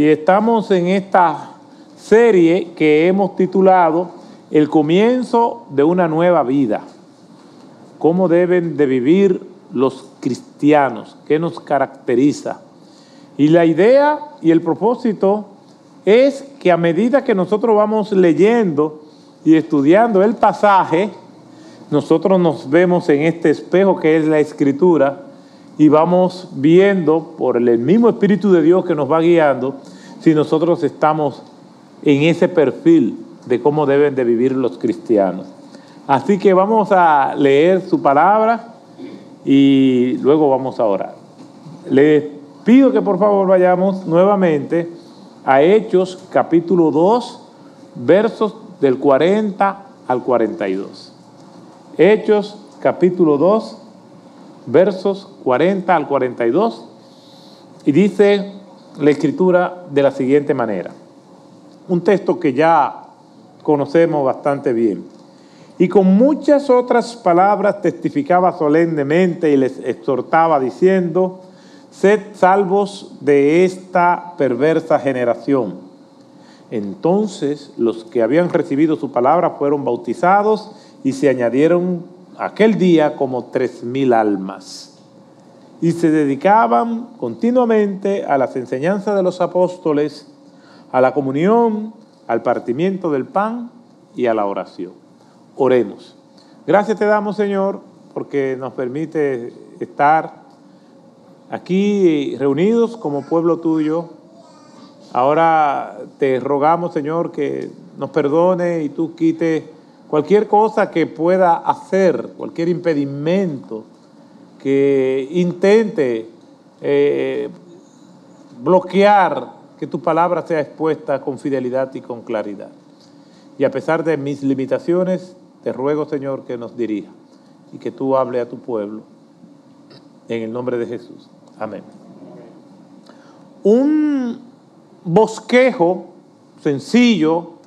y estamos en esta serie que hemos titulado El comienzo de una nueva vida. ¿Cómo deben de vivir los cristianos? ¿Qué nos caracteriza? Y la idea y el propósito es que a medida que nosotros vamos leyendo y estudiando el pasaje, nosotros nos vemos en este espejo que es la escritura y vamos viendo por el mismo Espíritu de Dios que nos va guiando si nosotros estamos en ese perfil de cómo deben de vivir los cristianos. Así que vamos a leer su palabra y luego vamos a orar. Les pido que por favor vayamos nuevamente a Hechos capítulo 2, versos del 40 al 42. Hechos capítulo 2, versos 40 al 42, y dice la escritura de la siguiente manera. Un texto que ya conocemos bastante bien. Y con muchas otras palabras testificaba solemnemente y les exhortaba diciendo, sed salvos de esta perversa generación. Entonces los que habían recibido su palabra fueron bautizados y se añadieron aquel día como tres mil almas. Y se dedicaban continuamente a las enseñanzas de los apóstoles, a la comunión, al partimiento del pan y a la oración. Oremos. Gracias te damos, Señor, porque nos permite estar aquí reunidos como pueblo tuyo. Ahora te rogamos, Señor, que nos perdone y tú quites cualquier cosa que pueda hacer, cualquier impedimento que intente eh, bloquear que tu palabra sea expuesta con fidelidad y con claridad. Y a pesar de mis limitaciones, te ruego, Señor, que nos dirija y que tú hable a tu pueblo en el nombre de Jesús. Amén. Un bosquejo sencillo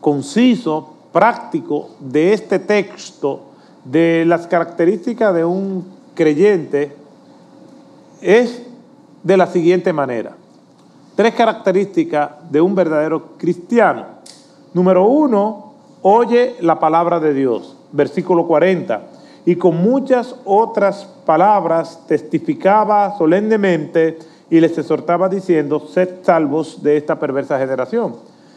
conciso, práctico de este texto, de las características de un creyente, es de la siguiente manera. Tres características de un verdadero cristiano. Número uno, oye la palabra de Dios, versículo 40, y con muchas otras palabras testificaba solemnemente y les exhortaba diciendo, sed salvos de esta perversa generación.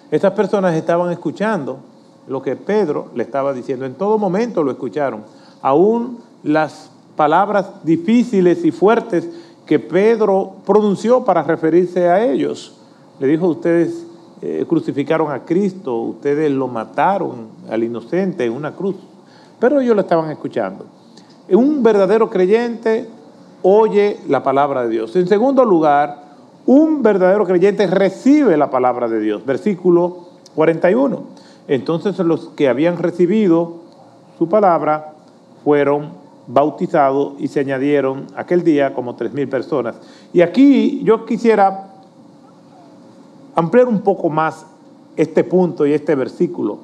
Estas personas estaban escuchando lo que Pedro le estaba diciendo. En todo momento lo escucharon. Aún las palabras difíciles y fuertes que Pedro pronunció para referirse a ellos. Le dijo, ustedes eh, crucificaron a Cristo, ustedes lo mataron al inocente en una cruz. Pero ellos lo estaban escuchando. Un verdadero creyente oye la palabra de Dios. En segundo lugar, un verdadero creyente recibe la palabra de Dios. Versículo 41. Entonces los que habían recibido su palabra fueron bautizados y se añadieron aquel día como tres mil personas. Y aquí yo quisiera ampliar un poco más este punto y este versículo.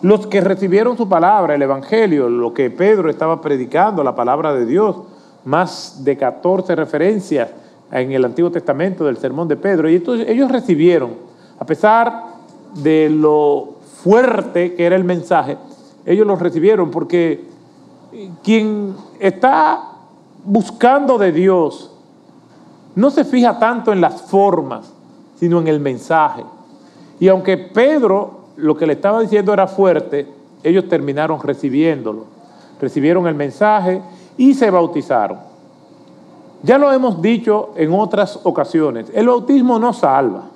Los que recibieron su palabra, el Evangelio, lo que Pedro estaba predicando, la palabra de Dios, más de 14 referencias en el Antiguo Testamento del sermón de Pedro. Y ellos recibieron, a pesar de lo fuerte que era el mensaje, ellos lo recibieron porque quien está buscando de Dios no se fija tanto en las formas, sino en el mensaje. Y aunque Pedro lo que le estaba diciendo era fuerte, ellos terminaron recibiéndolo. Recibieron el mensaje y se bautizaron. Ya lo hemos dicho en otras ocasiones, el bautismo no salva.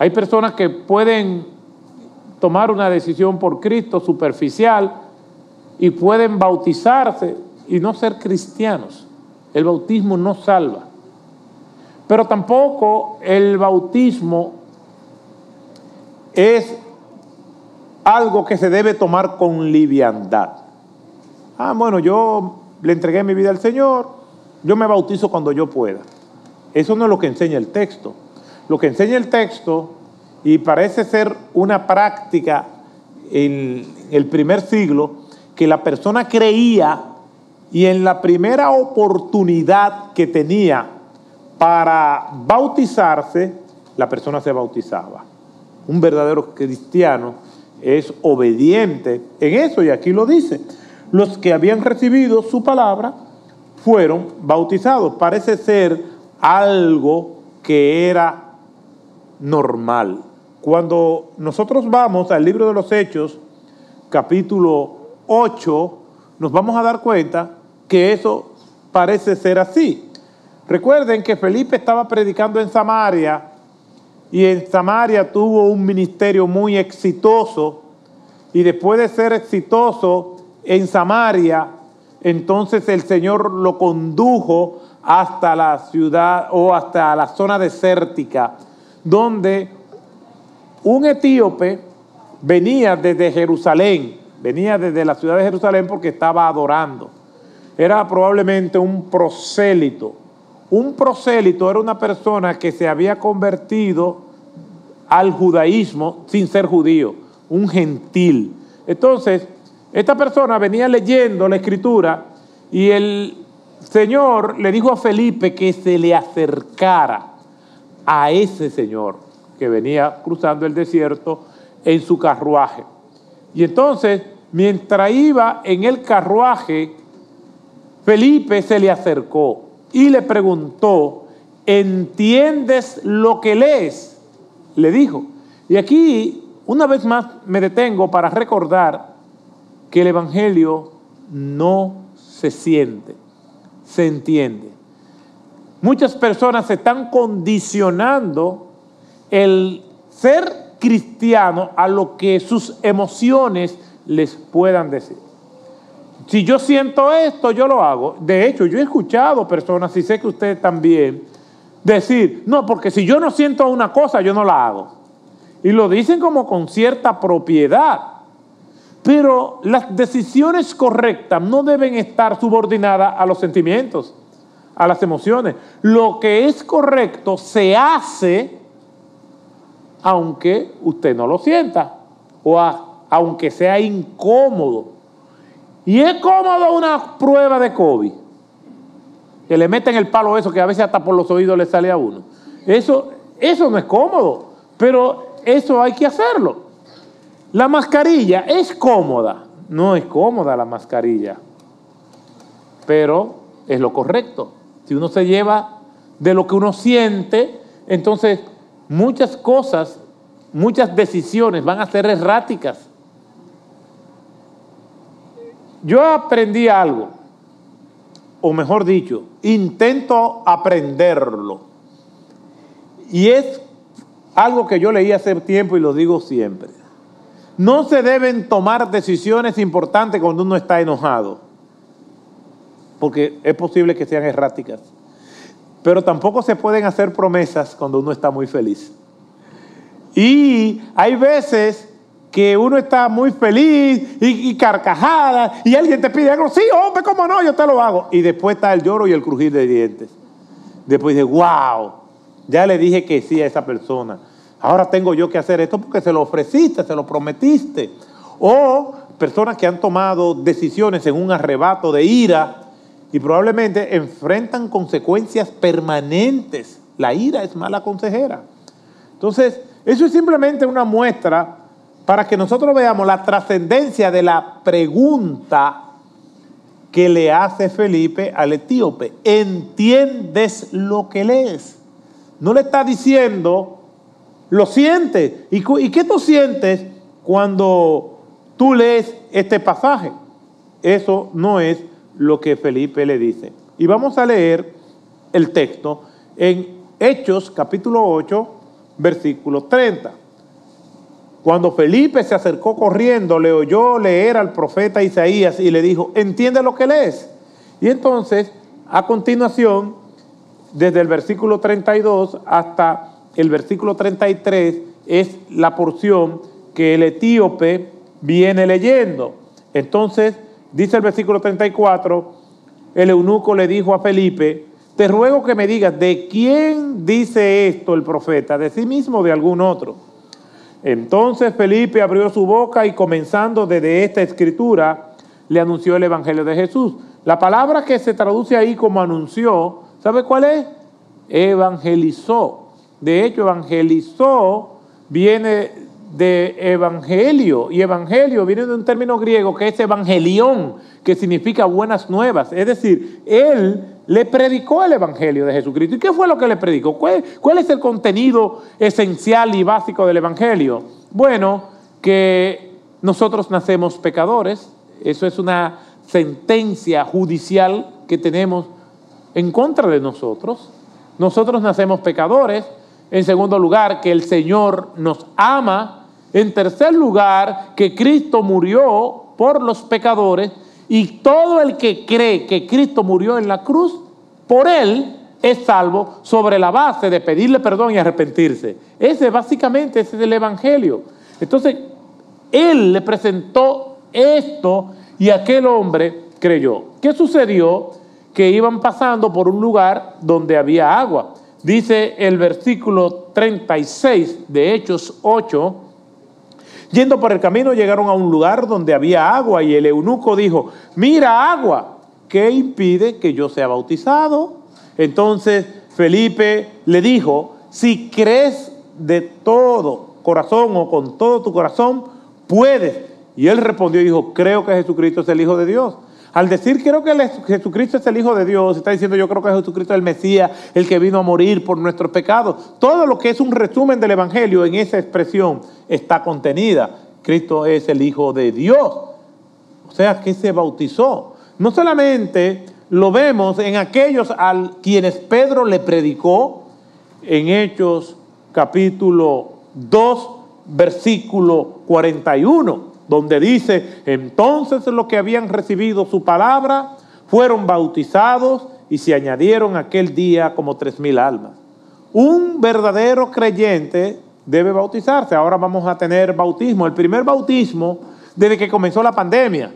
Hay personas que pueden tomar una decisión por Cristo superficial y pueden bautizarse y no ser cristianos. El bautismo no salva. Pero tampoco el bautismo es algo que se debe tomar con liviandad. Ah, bueno, yo le entregué mi vida al Señor, yo me bautizo cuando yo pueda. Eso no es lo que enseña el texto. Lo que enseña el texto, y parece ser una práctica en el primer siglo, que la persona creía y en la primera oportunidad que tenía para bautizarse, la persona se bautizaba. Un verdadero cristiano es obediente en eso y aquí lo dice. Los que habían recibido su palabra fueron bautizados. Parece ser algo que era normal. Cuando nosotros vamos al libro de los Hechos, capítulo 8, nos vamos a dar cuenta que eso parece ser así. Recuerden que Felipe estaba predicando en Samaria y en Samaria tuvo un ministerio muy exitoso y después de ser exitoso en Samaria, entonces el Señor lo condujo hasta la ciudad o hasta la zona desértica, donde un etíope venía desde Jerusalén, venía desde la ciudad de Jerusalén porque estaba adorando. Era probablemente un prosélito. Un prosélito era una persona que se había convertido al judaísmo sin ser judío, un gentil. Entonces, esta persona venía leyendo la escritura y el Señor le dijo a Felipe que se le acercara a ese Señor que venía cruzando el desierto en su carruaje. Y entonces, mientras iba en el carruaje, Felipe se le acercó y le preguntó, ¿entiendes lo que lees? Le dijo. Y aquí, una vez más, me detengo para recordar que el Evangelio no se siente, se entiende. Muchas personas se están condicionando el ser cristiano a lo que sus emociones les puedan decir. Si yo siento esto, yo lo hago. De hecho, yo he escuchado personas, y sé que ustedes también, decir, no, porque si yo no siento una cosa, yo no la hago. Y lo dicen como con cierta propiedad. Pero las decisiones correctas no deben estar subordinadas a los sentimientos, a las emociones. Lo que es correcto se hace aunque usted no lo sienta o aunque sea incómodo. Y es cómodo una prueba de COVID. Que le meten el palo eso que a veces hasta por los oídos le sale a uno. Eso, eso no es cómodo, pero eso hay que hacerlo. La mascarilla es cómoda. No es cómoda la mascarilla, pero es lo correcto. Si uno se lleva de lo que uno siente, entonces muchas cosas, muchas decisiones van a ser erráticas. Yo aprendí algo, o mejor dicho, intento aprenderlo. Y es algo que yo leí hace tiempo y lo digo siempre. No se deben tomar decisiones importantes cuando uno está enojado, porque es posible que sean erráticas. Pero tampoco se pueden hacer promesas cuando uno está muy feliz. Y hay veces que uno está muy feliz y, carcajada y alguien te pide algo, sí, hombre, cómo no, yo te lo hago. Y después está el lloro y el crujir de dientes. Después dice, wow, ya le dije que sí a esa persona. Ahora tengo yo que hacer esto porque se lo ofreciste, se lo prometiste. O personas que han tomado decisiones en un arrebato de ira y probablemente enfrentan consecuencias permanentes. La ira es mala consejera. Entonces, eso es simplemente una muestra para que nosotros veamos la trascendencia de la pregunta que le hace Felipe al etíope. ¿Entiendes lo que lees? No le está diciendo, lo sientes. ¿Y, ¿Y qué tú sientes cuando tú lees este pasaje? Eso no es lo que Felipe le dice. Y vamos a leer el texto en Hechos capítulo 8, versículo 30. Cuando Felipe se acercó corriendo, le oyó leer al profeta Isaías y le dijo, ¿entiende lo que lees? Y entonces, a continuación, desde el versículo 32 hasta el versículo 33, es la porción que el etíope viene leyendo. Entonces, dice el versículo 34, el eunuco le dijo a Felipe, te ruego que me digas, ¿de quién dice esto el profeta? ¿De sí mismo o de algún otro? Entonces Felipe abrió su boca y comenzando desde esta escritura, le anunció el Evangelio de Jesús. La palabra que se traduce ahí como anunció, ¿sabe cuál es? evangelizó. De hecho, evangelizó viene de evangelio, y evangelio viene de un término griego que es evangelión, que significa buenas nuevas. Es decir, él le predicó el evangelio de Jesucristo. ¿Y qué fue lo que le predicó? ¿Cuál, cuál es el contenido esencial y básico del evangelio? Bueno, que nosotros nacemos pecadores, eso es una sentencia judicial que tenemos en contra de nosotros. Nosotros nacemos pecadores. En segundo lugar, que el Señor nos ama en tercer lugar, que Cristo murió por los pecadores y todo el que cree que Cristo murió en la cruz, por él es salvo sobre la base de pedirle perdón y arrepentirse. Ese básicamente es el Evangelio. Entonces, él le presentó esto y aquel hombre creyó. ¿Qué sucedió? Que iban pasando por un lugar donde había agua. Dice el versículo 36 de Hechos 8, Yendo por el camino llegaron a un lugar donde había agua y el eunuco dijo, mira agua, ¿qué impide que yo sea bautizado? Entonces Felipe le dijo, si crees de todo corazón o con todo tu corazón, puedes. Y él respondió y dijo, creo que Jesucristo es el Hijo de Dios. Al decir creo que Jesucristo es el Hijo de Dios, está diciendo yo creo que Jesucristo es el Mesías, el que vino a morir por nuestros pecados. Todo lo que es un resumen del Evangelio en esa expresión está contenida. Cristo es el Hijo de Dios. O sea, que se bautizó. No solamente lo vemos en aquellos a quienes Pedro le predicó en Hechos capítulo 2, versículo 41 donde dice, entonces los que habían recibido su palabra fueron bautizados y se añadieron aquel día como tres mil almas. Un verdadero creyente debe bautizarse. Ahora vamos a tener bautismo. El primer bautismo desde que comenzó la pandemia.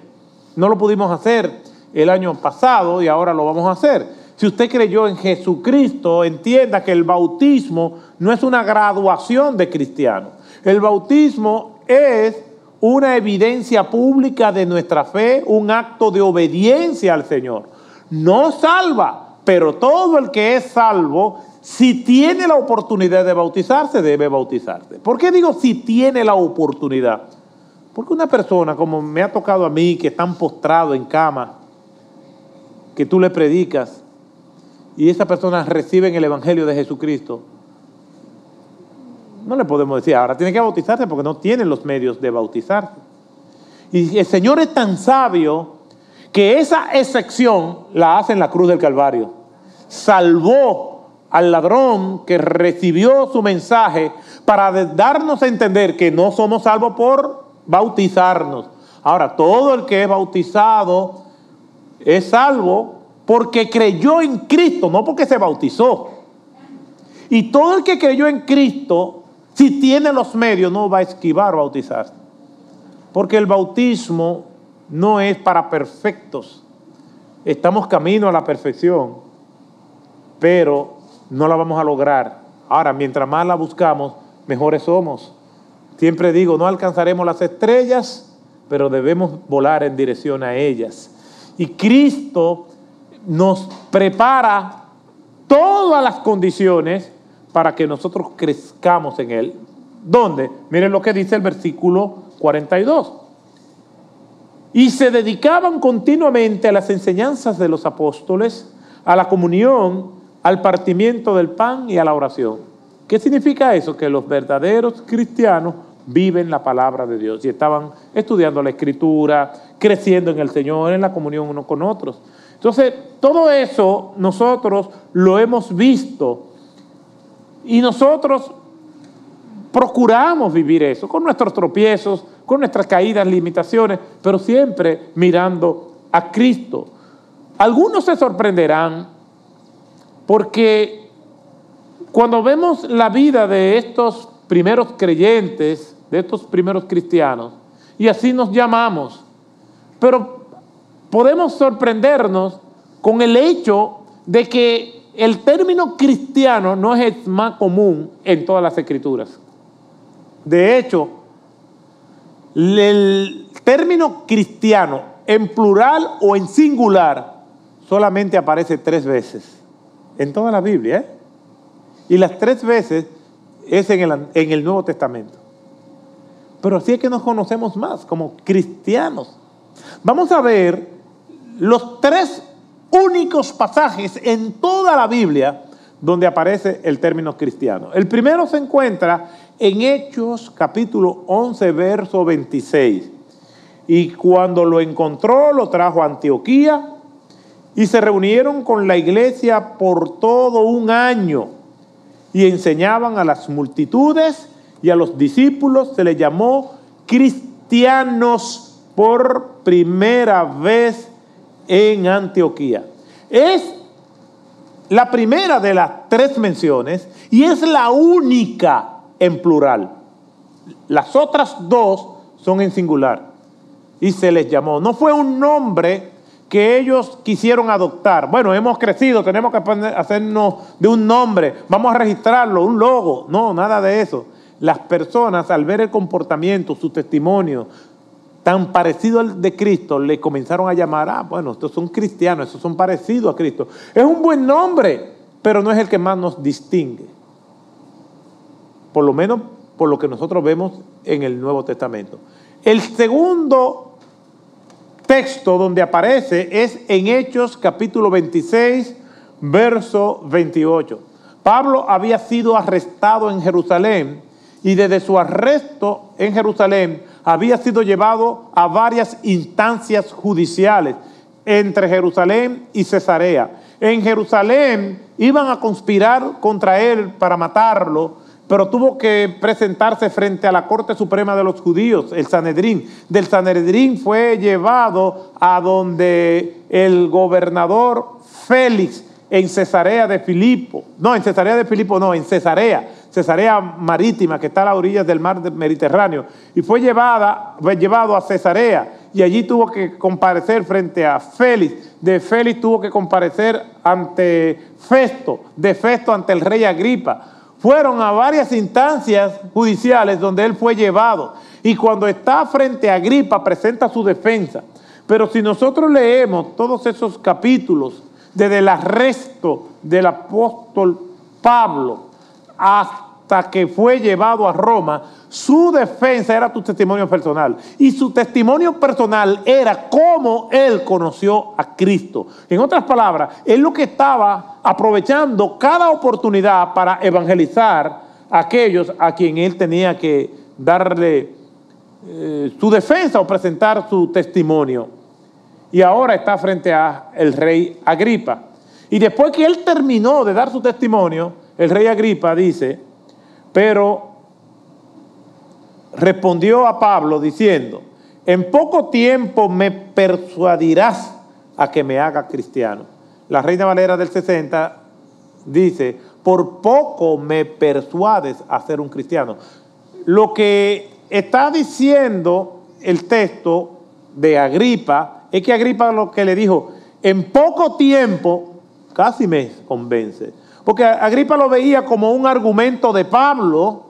No lo pudimos hacer el año pasado y ahora lo vamos a hacer. Si usted creyó en Jesucristo, entienda que el bautismo no es una graduación de cristiano. El bautismo es una evidencia pública de nuestra fe, un acto de obediencia al Señor. No salva, pero todo el que es salvo, si tiene la oportunidad de bautizarse, debe bautizarse. ¿Por qué digo si tiene la oportunidad? Porque una persona, como me ha tocado a mí, que están postrado en cama, que tú le predicas, y esa persona recibe el Evangelio de Jesucristo, no le podemos decir, ahora tiene que bautizarse porque no tiene los medios de bautizarse. Y el Señor es tan sabio que esa excepción la hace en la cruz del Calvario. Salvó al ladrón que recibió su mensaje para darnos a entender que no somos salvos por bautizarnos. Ahora, todo el que es bautizado es salvo porque creyó en Cristo, no porque se bautizó. Y todo el que creyó en Cristo si tiene los medios, no va a esquivar bautizarse. Porque el bautismo no es para perfectos. Estamos camino a la perfección, pero no la vamos a lograr. Ahora, mientras más la buscamos, mejores somos. Siempre digo, no alcanzaremos las estrellas, pero debemos volar en dirección a ellas. Y Cristo nos prepara todas las condiciones para que nosotros crezcamos en Él. ¿Dónde? Miren lo que dice el versículo 42. Y se dedicaban continuamente a las enseñanzas de los apóstoles, a la comunión, al partimiento del pan y a la oración. ¿Qué significa eso? Que los verdaderos cristianos viven la palabra de Dios y estaban estudiando la escritura, creciendo en el Señor, en la comunión unos con otros. Entonces, todo eso nosotros lo hemos visto y nosotros procuramos vivir eso, con nuestros tropiezos, con nuestras caídas, limitaciones, pero siempre mirando a Cristo. Algunos se sorprenderán porque cuando vemos la vida de estos primeros creyentes, de estos primeros cristianos, y así nos llamamos, pero podemos sorprendernos con el hecho de que el término cristiano no es el más común en todas las escrituras. De hecho, el término cristiano en plural o en singular solamente aparece tres veces en toda la Biblia. ¿eh? Y las tres veces es en el, en el Nuevo Testamento. Pero así es que nos conocemos más como cristianos. Vamos a ver los tres únicos pasajes en toda la Biblia donde aparece el término cristiano. El primero se encuentra en Hechos capítulo 11, verso 26. Y cuando lo encontró, lo trajo a Antioquía y se reunieron con la iglesia por todo un año y enseñaban a las multitudes y a los discípulos. Se les llamó cristianos por primera vez en Antioquía. Es la primera de las tres menciones y es la única en plural. Las otras dos son en singular. Y se les llamó. No fue un nombre que ellos quisieron adoptar. Bueno, hemos crecido, tenemos que hacernos de un nombre, vamos a registrarlo, un logo. No, nada de eso. Las personas al ver el comportamiento, su testimonio, tan parecido al de Cristo, le comenzaron a llamar, ah, bueno, estos son cristianos, estos son parecidos a Cristo. Es un buen nombre, pero no es el que más nos distingue. Por lo menos por lo que nosotros vemos en el Nuevo Testamento. El segundo texto donde aparece es en Hechos capítulo 26, verso 28. Pablo había sido arrestado en Jerusalén y desde su arresto en Jerusalén había sido llevado a varias instancias judiciales entre Jerusalén y Cesarea. En Jerusalén iban a conspirar contra él para matarlo, pero tuvo que presentarse frente a la Corte Suprema de los Judíos, el Sanedrín. Del Sanedrín fue llevado a donde el gobernador Félix en Cesarea de Filipo, no, en Cesarea de Filipo no, en Cesarea, Cesarea Marítima, que está a las orillas del mar Mediterráneo, y fue, llevada, fue llevado a Cesarea, y allí tuvo que comparecer frente a Félix, de Félix tuvo que comparecer ante Festo, de Festo ante el rey Agripa. Fueron a varias instancias judiciales donde él fue llevado, y cuando está frente a Agripa presenta su defensa. Pero si nosotros leemos todos esos capítulos, desde el arresto del apóstol Pablo hasta que fue llevado a Roma, su defensa era tu testimonio personal. Y su testimonio personal era cómo él conoció a Cristo. En otras palabras, él lo que estaba aprovechando cada oportunidad para evangelizar a aquellos a quien él tenía que darle eh, su defensa o presentar su testimonio. Y ahora está frente a rey Agripa. Y después que él terminó de dar su testimonio, el rey Agripa dice, pero respondió a Pablo diciendo, en poco tiempo me persuadirás a que me haga cristiano. La Reina Valera del 60 dice, por poco me persuades a ser un cristiano. Lo que está diciendo el texto de Agripa es que Agripa lo que le dijo, en poco tiempo casi me convence. Porque Agripa lo veía como un argumento de Pablo.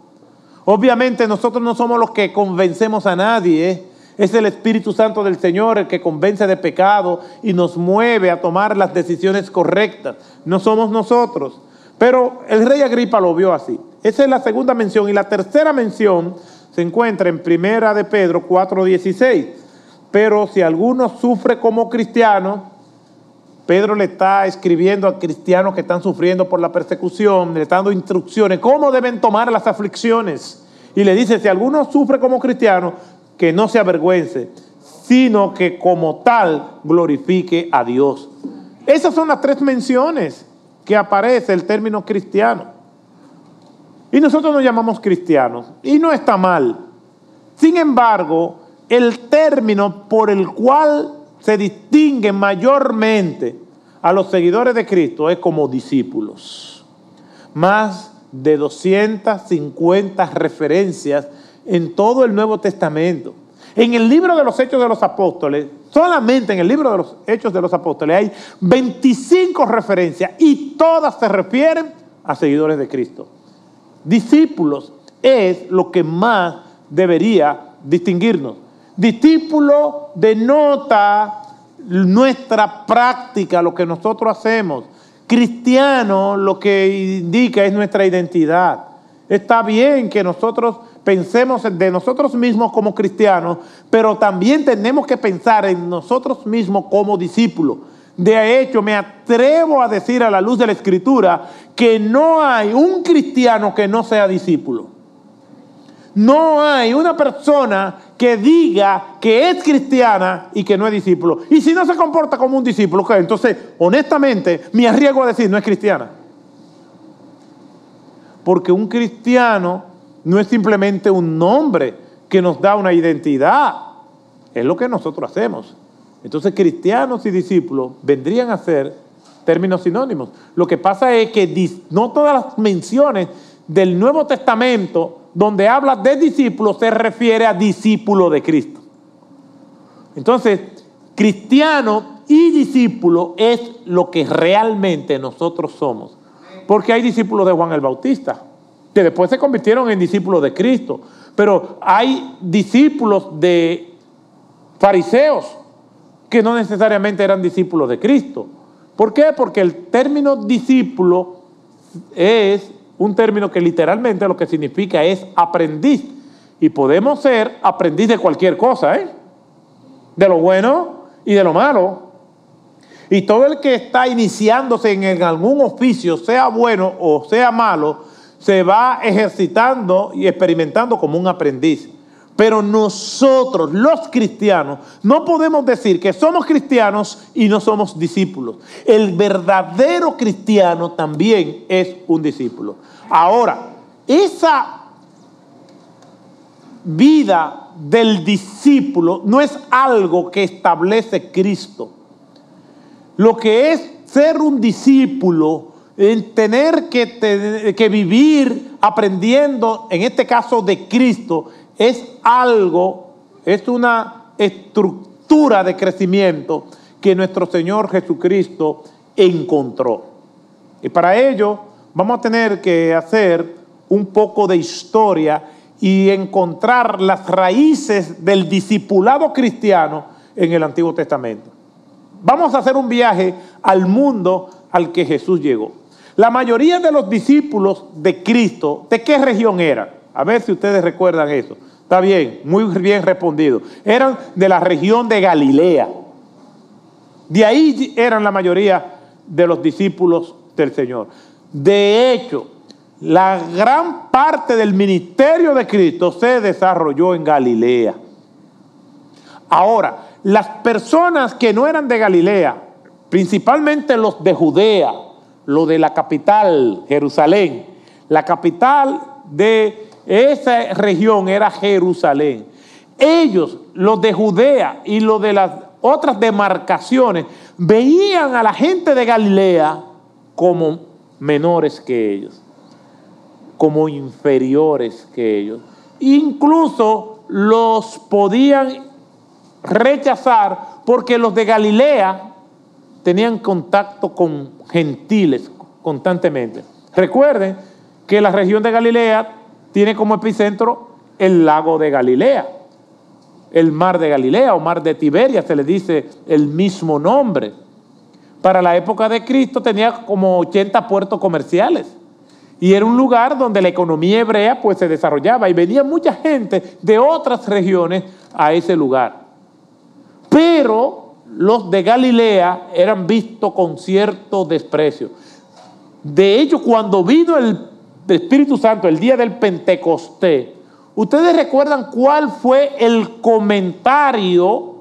Obviamente nosotros no somos los que convencemos a nadie. Es el Espíritu Santo del Señor el que convence de pecado y nos mueve a tomar las decisiones correctas. No somos nosotros. Pero el rey Agripa lo vio así. Esa es la segunda mención. Y la tercera mención se encuentra en Primera de Pedro 4.16. Pero si alguno sufre como cristiano, Pedro le está escribiendo a cristianos que están sufriendo por la persecución, le está dando instrucciones, cómo deben tomar las aflicciones. Y le dice, si alguno sufre como cristiano, que no se avergüence, sino que como tal glorifique a Dios. Esas son las tres menciones que aparece el término cristiano. Y nosotros nos llamamos cristianos, y no está mal. Sin embargo, el término por el cual se distingue mayormente a los seguidores de Cristo es como discípulos. Más de 250 referencias en todo el Nuevo Testamento. En el libro de los Hechos de los Apóstoles, solamente en el libro de los Hechos de los Apóstoles hay 25 referencias y todas se refieren a seguidores de Cristo. Discípulos es lo que más debería distinguirnos. Discípulo denota nuestra práctica, lo que nosotros hacemos. Cristiano lo que indica es nuestra identidad. Está bien que nosotros pensemos de nosotros mismos como cristianos, pero también tenemos que pensar en nosotros mismos como discípulos. De hecho, me atrevo a decir a la luz de la Escritura que no hay un cristiano que no sea discípulo. No hay una persona que diga que es cristiana y que no es discípulo. Y si no se comporta como un discípulo, entonces, honestamente, me arriesgo a decir no es cristiana. Porque un cristiano no es simplemente un nombre que nos da una identidad. Es lo que nosotros hacemos. Entonces, cristianos y discípulos vendrían a ser términos sinónimos. Lo que pasa es que no todas las menciones del Nuevo Testamento donde habla de discípulos se refiere a discípulo de Cristo. Entonces, cristiano y discípulo es lo que realmente nosotros somos. Porque hay discípulos de Juan el Bautista, que después se convirtieron en discípulos de Cristo. Pero hay discípulos de fariseos que no necesariamente eran discípulos de Cristo. ¿Por qué? Porque el término discípulo es un término que literalmente lo que significa es aprendiz. Y podemos ser aprendiz de cualquier cosa, ¿eh? De lo bueno y de lo malo. Y todo el que está iniciándose en algún oficio, sea bueno o sea malo, se va ejercitando y experimentando como un aprendiz. Pero nosotros, los cristianos, no podemos decir que somos cristianos y no somos discípulos. El verdadero cristiano también es un discípulo. Ahora, esa vida del discípulo no es algo que establece Cristo. Lo que es ser un discípulo, en tener que, que vivir aprendiendo, en este caso de Cristo, es algo, es una estructura de crecimiento que nuestro Señor Jesucristo encontró. Y para ello vamos a tener que hacer un poco de historia y encontrar las raíces del discipulado cristiano en el Antiguo Testamento. Vamos a hacer un viaje al mundo al que Jesús llegó. La mayoría de los discípulos de Cristo, ¿de qué región eran? A ver si ustedes recuerdan eso. Está bien, muy bien respondido. Eran de la región de Galilea. De ahí eran la mayoría de los discípulos del Señor. De hecho, la gran parte del ministerio de Cristo se desarrolló en Galilea. Ahora, las personas que no eran de Galilea, principalmente los de Judea, lo de la capital, Jerusalén, la capital de esa región era Jerusalén. Ellos, los de Judea y los de las otras demarcaciones, veían a la gente de Galilea como menores que ellos, como inferiores que ellos. Incluso los podían rechazar porque los de Galilea tenían contacto con gentiles constantemente. Recuerden que la región de Galilea tiene como epicentro el lago de Galilea, el mar de Galilea o mar de Tiberia, se le dice el mismo nombre. Para la época de Cristo tenía como 80 puertos comerciales y era un lugar donde la economía hebrea pues se desarrollaba y venía mucha gente de otras regiones a ese lugar. Pero los de Galilea eran vistos con cierto desprecio. De hecho, cuando vino el Espíritu Santo, el día del Pentecostés, ¿ustedes recuerdan cuál fue el comentario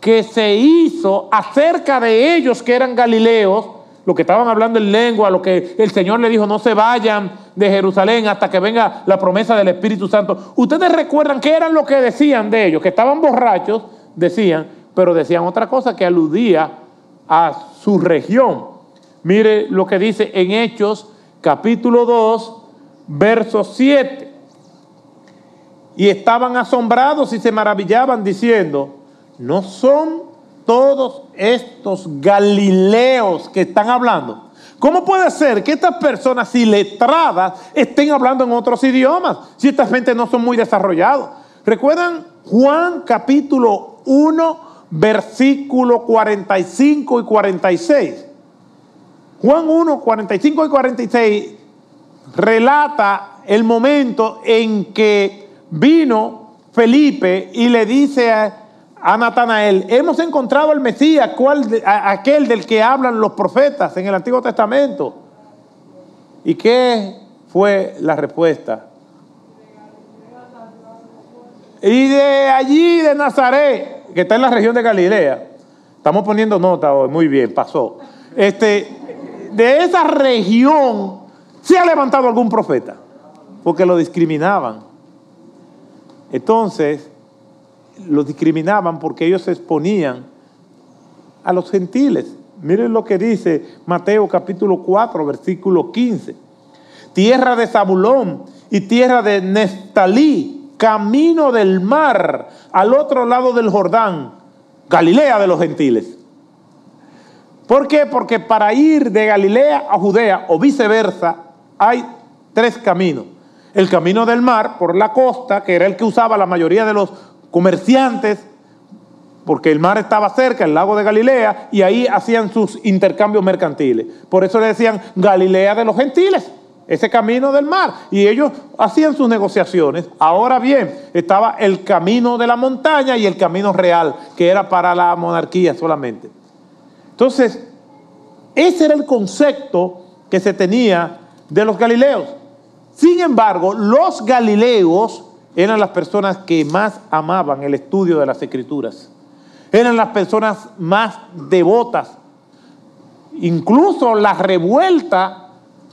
que se hizo acerca de ellos que eran galileos, lo que estaban hablando en lengua, lo que el Señor le dijo, no se vayan de Jerusalén hasta que venga la promesa del Espíritu Santo. ¿Ustedes recuerdan qué eran lo que decían de ellos? Que estaban borrachos, decían, pero decían otra cosa que aludía a su región. Mire lo que dice en Hechos capítulo 2, verso 7. Y estaban asombrados y se maravillaban diciendo, ¿no son todos estos galileos que están hablando? ¿Cómo puede ser que estas personas iletradas estén hablando en otros idiomas si esta gente no son muy desarrollados? ¿Recuerdan Juan capítulo 1, versículo 45 y 46? Juan 1, 45 y 46 relata el momento en que vino Felipe y le dice a, Natanael, hemos encontrado al Mesías, aquel del que hablan los profetas en el Antiguo Testamento. ¿Y qué fue la respuesta? Y de allí, de Nazaret, que está en la región de Galilea, estamos poniendo nota hoy, muy bien, pasó. Este, de esa región se ha levantado algún profeta, porque lo discriminaban. Entonces, lo discriminaban porque ellos se exponían a los gentiles. Miren lo que dice Mateo capítulo 4, versículo 15. Tierra de Zabulón y tierra de Nestalí camino del mar, al otro lado del Jordán, Galilea de los gentiles. ¿Por qué? Porque para ir de Galilea a Judea o viceversa hay tres caminos. El camino del mar por la costa, que era el que usaba la mayoría de los comerciantes, porque el mar estaba cerca, el lago de Galilea, y ahí hacían sus intercambios mercantiles. Por eso le decían Galilea de los gentiles ese camino del mar. Y ellos hacían sus negociaciones. Ahora bien, estaba el camino de la montaña y el camino real, que era para la monarquía solamente. Entonces, ese era el concepto que se tenía de los galileos. Sin embargo, los galileos eran las personas que más amaban el estudio de las escrituras. Eran las personas más devotas. Incluso la revuelta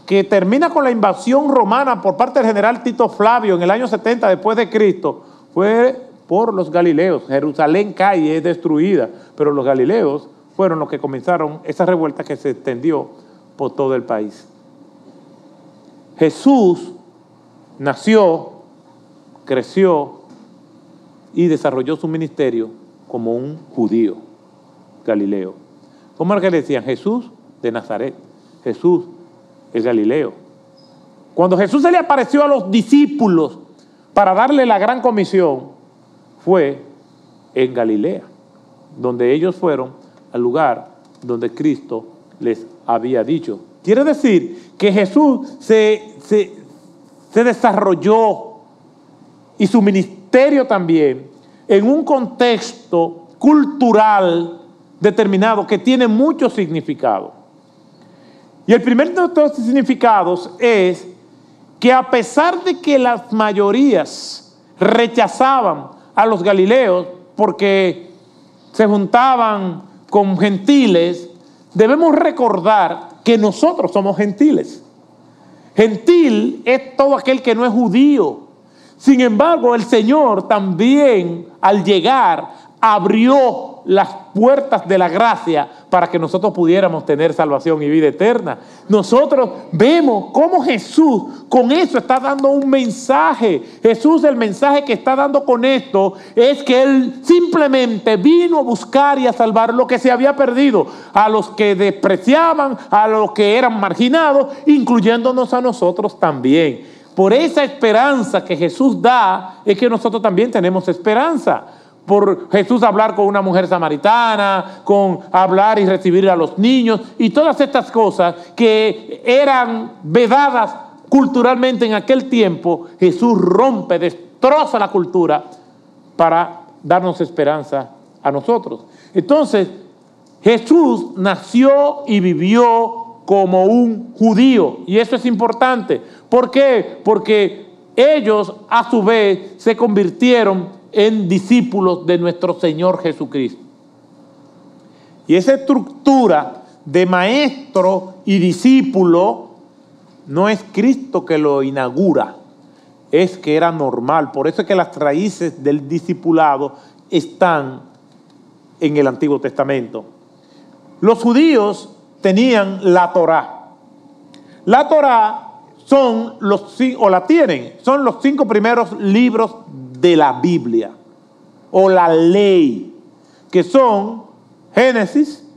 que termina con la invasión romana por parte del general Tito Flavio en el año 70 después de Cristo, fue por los galileos. Jerusalén cae y es destruida, pero los galileos fueron los que comenzaron esa revuelta que se extendió por todo el país. Jesús nació, creció y desarrolló su ministerio como un judío galileo. ¿Cómo que le decían? Jesús de Nazaret, Jesús el Galileo. Cuando Jesús se le apareció a los discípulos para darle la gran comisión, fue en Galilea, donde ellos fueron al lugar donde Cristo les había dicho. Quiere decir que Jesús se, se, desarrolló y su ministerio también en un contexto cultural determinado que tiene mucho significado. Y el primer de estos significados es que a pesar de que las mayorías rechazaban a los galileos porque se juntaban con gentiles, debemos recordar que nosotros somos gentiles. Gentil es todo aquel que no es judío. Sin embargo, el Señor también al llegar abrió las puertas de la gracia para que nosotros pudiéramos tener salvación y vida eterna. Nosotros vemos cómo Jesús con eso está dando un mensaje. Jesús el mensaje que está dando con esto es que Él simplemente vino a buscar y a salvar lo que se había perdido, a los que despreciaban, a los que eran marginados, incluyéndonos a nosotros también. Por esa esperanza que Jesús da es que nosotros también tenemos esperanza por Jesús hablar con una mujer samaritana, con hablar y recibir a los niños y todas estas cosas que eran vedadas culturalmente en aquel tiempo, Jesús rompe, destroza la cultura para darnos esperanza a nosotros. Entonces, Jesús nació y vivió como un judío y eso es importante. ¿Por qué? Porque ellos a su vez se convirtieron en discípulos de nuestro Señor Jesucristo. Y esa estructura de maestro y discípulo no es Cristo que lo inaugura, es que era normal. Por eso es que las raíces del discipulado están en el Antiguo Testamento. Los judíos tenían la Torá. La Torá son los o la tienen, son los cinco primeros libros de la Biblia o la ley, que son Génesis,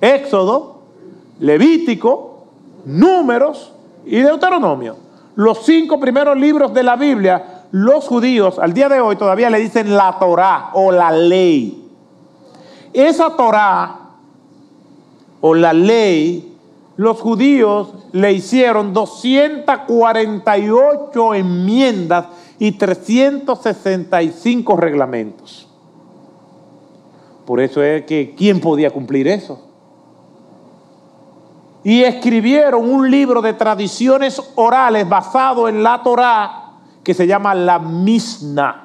Éxodo, Levítico, Números y Deuteronomio. Los cinco primeros libros de la Biblia, los judíos al día de hoy todavía le dicen la Torá o la ley. Esa Torá o la ley los judíos le hicieron 248 enmiendas y 365 reglamentos. Por eso es que ¿quién podía cumplir eso? Y escribieron un libro de tradiciones orales basado en la Torá que se llama la Misna.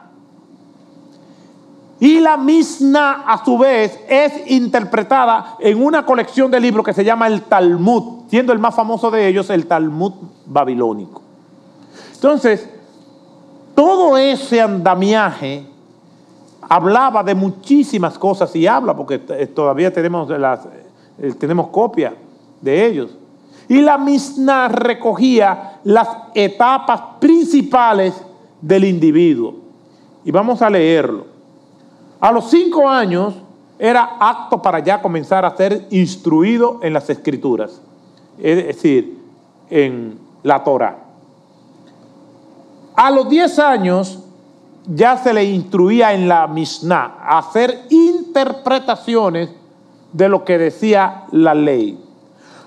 Y la Misna, a su vez, es interpretada en una colección de libros que se llama el Talmud, siendo el más famoso de ellos el Talmud babilónico. Entonces, todo ese andamiaje hablaba de muchísimas cosas y habla, porque todavía tenemos, las, eh, tenemos copia de ellos. Y la Misna recogía las etapas principales del individuo. Y vamos a leerlo. A los cinco años era apto para ya comenzar a ser instruido en las escrituras, es decir, en la Torah. A los diez años ya se le instruía en la Mishnah a hacer interpretaciones de lo que decía la ley.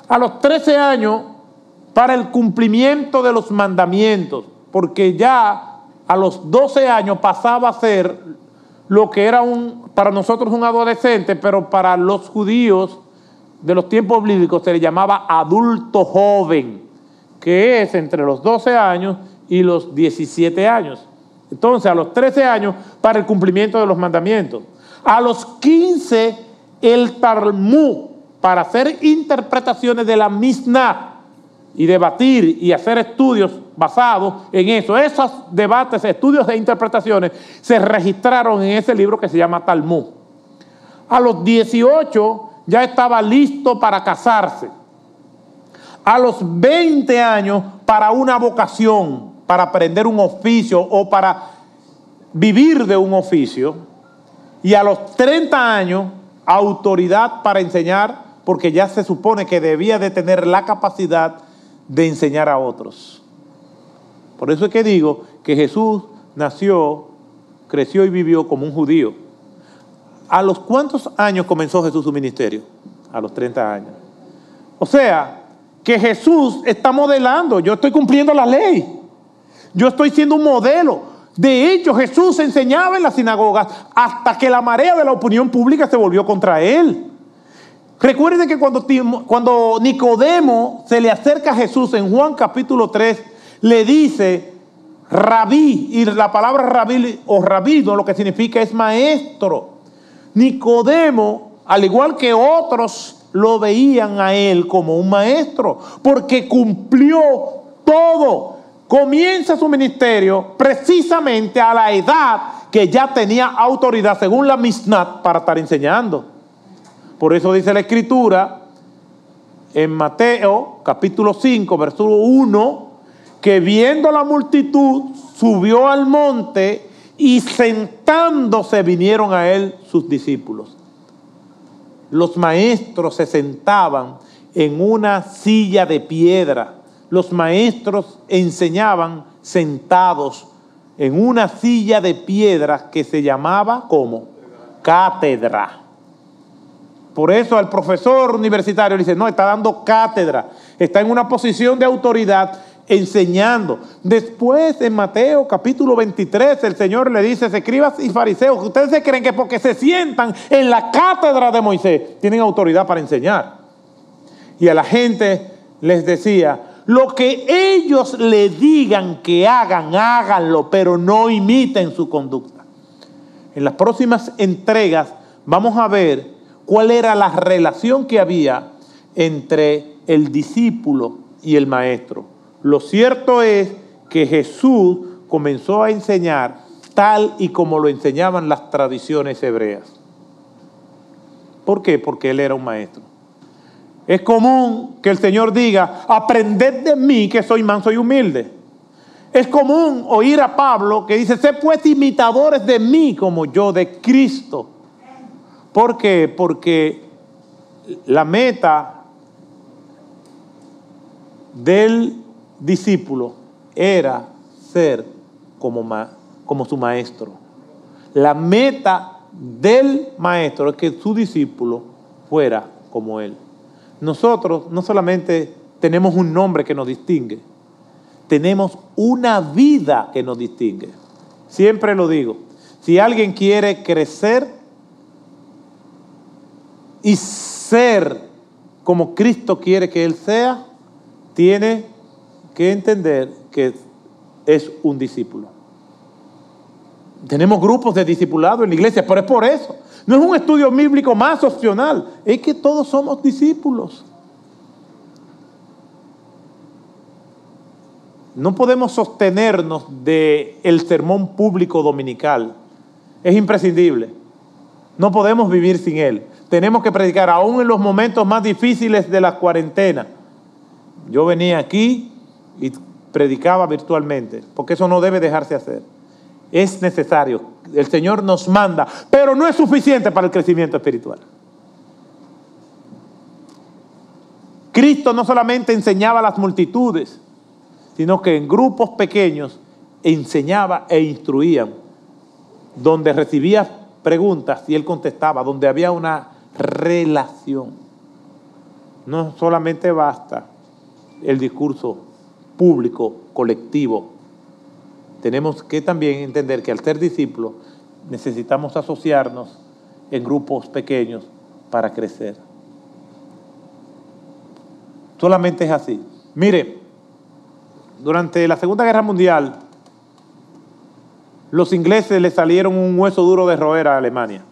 A los trece años, para el cumplimiento de los mandamientos, porque ya a los doce años pasaba a ser lo que era un, para nosotros un adolescente, pero para los judíos de los tiempos bíblicos se le llamaba adulto joven, que es entre los 12 años y los 17 años. Entonces, a los 13 años, para el cumplimiento de los mandamientos. A los 15, el Talmud, para hacer interpretaciones de la Mishnah y debatir y hacer estudios basados en eso. Esos debates, estudios e interpretaciones se registraron en ese libro que se llama Talmud. A los 18 ya estaba listo para casarse. A los 20 años para una vocación, para aprender un oficio o para vivir de un oficio. Y a los 30 años, autoridad para enseñar, porque ya se supone que debía de tener la capacidad de enseñar a otros. Por eso es que digo que Jesús nació, creció y vivió como un judío. ¿A los cuántos años comenzó Jesús su ministerio? A los 30 años. O sea, que Jesús está modelando, yo estoy cumpliendo la ley. Yo estoy siendo un modelo. De hecho, Jesús enseñaba en las sinagogas hasta que la marea de la opinión pública se volvió contra él. Recuerden que cuando, cuando Nicodemo se le acerca a Jesús en Juan capítulo 3, le dice rabí, y la palabra rabí o rabino lo que significa es maestro. Nicodemo, al igual que otros, lo veían a él como un maestro, porque cumplió todo. Comienza su ministerio precisamente a la edad que ya tenía autoridad, según la Misnat, para estar enseñando. Por eso dice la escritura en Mateo capítulo 5, versículo 1, que viendo la multitud subió al monte y sentándose vinieron a él sus discípulos. Los maestros se sentaban en una silla de piedra. Los maestros enseñaban sentados en una silla de piedra que se llamaba como cátedra. Por eso al profesor universitario le dice, no, está dando cátedra, está en una posición de autoridad enseñando. Después en Mateo capítulo 23 el Señor le dice, escribas y fariseos, ustedes se creen que porque se sientan en la cátedra de Moisés tienen autoridad para enseñar. Y a la gente les decía, lo que ellos le digan que hagan, háganlo, pero no imiten su conducta. En las próximas entregas vamos a ver cuál era la relación que había entre el discípulo y el maestro. Lo cierto es que Jesús comenzó a enseñar tal y como lo enseñaban las tradiciones hebreas. ¿Por qué? Porque él era un maestro. Es común que el Señor diga, aprended de mí que soy manso y humilde. Es común oír a Pablo que dice, sé pues imitadores de mí como yo de Cristo. ¿Por qué? Porque la meta del discípulo era ser como, como su maestro. La meta del maestro es que su discípulo fuera como él. Nosotros no solamente tenemos un nombre que nos distingue, tenemos una vida que nos distingue. Siempre lo digo, si alguien quiere crecer y ser como Cristo quiere que Él sea, tiene que entender que es un discípulo. Tenemos grupos de discipulado en la iglesia, pero es por eso. No es un estudio bíblico más opcional, es que todos somos discípulos. No podemos sostenernos del el sermón público dominical. Es imprescindible. No podemos vivir sin él. Tenemos que predicar aún en los momentos más difíciles de la cuarentena. Yo venía aquí y predicaba virtualmente, porque eso no debe dejarse hacer. Es necesario. El Señor nos manda, pero no es suficiente para el crecimiento espiritual. Cristo no solamente enseñaba a las multitudes, sino que en grupos pequeños enseñaba e instruía, donde recibía preguntas y él contestaba, donde había una relación. No solamente basta el discurso público, colectivo. Tenemos que también entender que al ser discípulos necesitamos asociarnos en grupos pequeños para crecer. Solamente es así. Mire, durante la Segunda Guerra Mundial, los ingleses le salieron un hueso duro de roer a Alemania.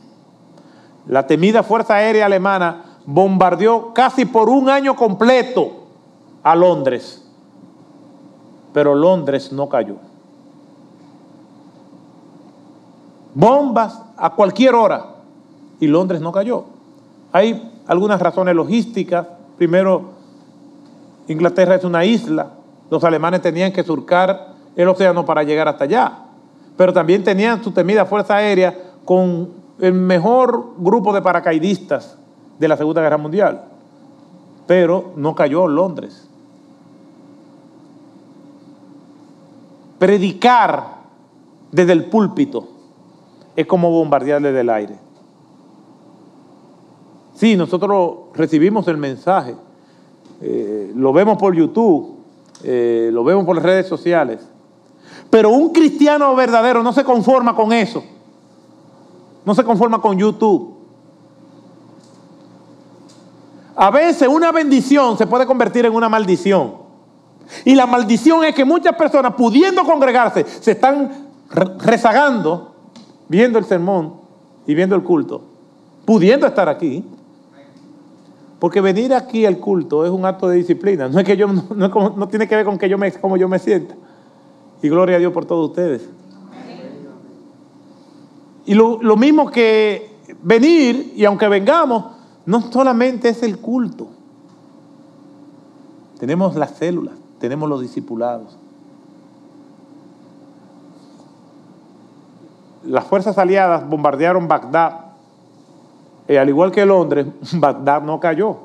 La temida Fuerza Aérea Alemana bombardeó casi por un año completo a Londres, pero Londres no cayó. Bombas a cualquier hora y Londres no cayó. Hay algunas razones logísticas. Primero, Inglaterra es una isla, los alemanes tenían que surcar el océano para llegar hasta allá. Pero también tenían su temida fuerza aérea con el mejor grupo de paracaidistas de la Segunda Guerra Mundial. Pero no cayó Londres. Predicar desde el púlpito es como bombardear desde el aire. Sí, nosotros recibimos el mensaje, eh, lo vemos por YouTube, eh, lo vemos por las redes sociales. Pero un cristiano verdadero no se conforma con eso. No se conforma con YouTube. A veces una bendición se puede convertir en una maldición. Y la maldición es que muchas personas, pudiendo congregarse, se están rezagando viendo el sermón y viendo el culto, pudiendo estar aquí. Porque venir aquí al culto es un acto de disciplina. No es que yo no, tiene que ver con que yo me, cómo yo me sienta. Y gloria a Dios por todos ustedes. Y lo, lo mismo que venir, y aunque vengamos, no solamente es el culto. Tenemos las células, tenemos los discipulados. Las fuerzas aliadas bombardearon Bagdad eh, al igual que Londres, Bagdad no cayó.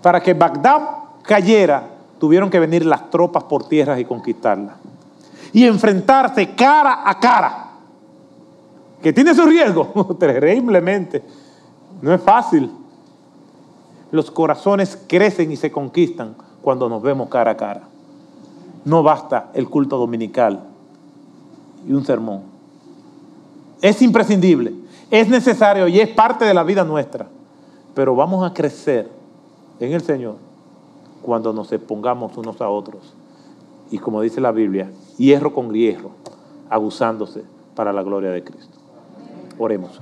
Para que Bagdad cayera, tuvieron que venir las tropas por tierra y conquistarla. Y enfrentarse cara a cara. Que tiene su riesgo, terriblemente. No es fácil. Los corazones crecen y se conquistan cuando nos vemos cara a cara. No basta el culto dominical y un sermón. Es imprescindible es necesario y es parte de la vida nuestra. Pero vamos a crecer en el Señor cuando nos expongamos unos a otros. Y como dice la Biblia, hierro con hierro, abusándose para la gloria de Cristo. Oremos.